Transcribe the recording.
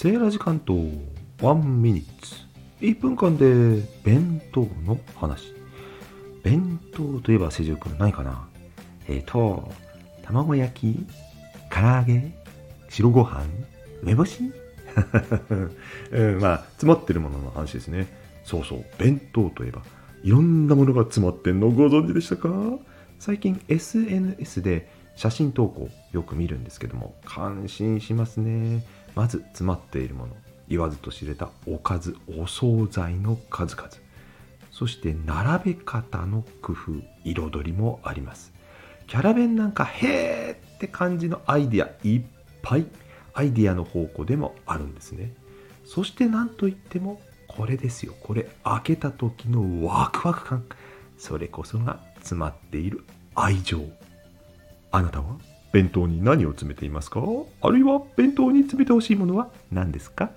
セーラ時間とワンミニッツ。1分間で弁当の話。弁当といえば清く君何かな？えっ、ー、と卵焼き唐揚げ白ご飯梅干し、うん、まあ詰まってるものの話ですね。そうそう弁当といえば。いろんなものが詰まってんのご存知でしたか？最近 SNS で写真投稿よく見るんですけども感心しますね。まず詰まっているもの言わずと知れたおかずお惣菜の数々。そして並べ方の工夫彩りもあります。キャラ弁なんかへーって感じのアイデアいっぱい。アイデアの宝庫でもあるんですね。そして何といってもこれですよ。これ開けた時のワクワク感。それこそが詰まっている愛情。あなたは？弁当に何を詰めていますか？あるいは弁当に詰めてほしいものは何ですか？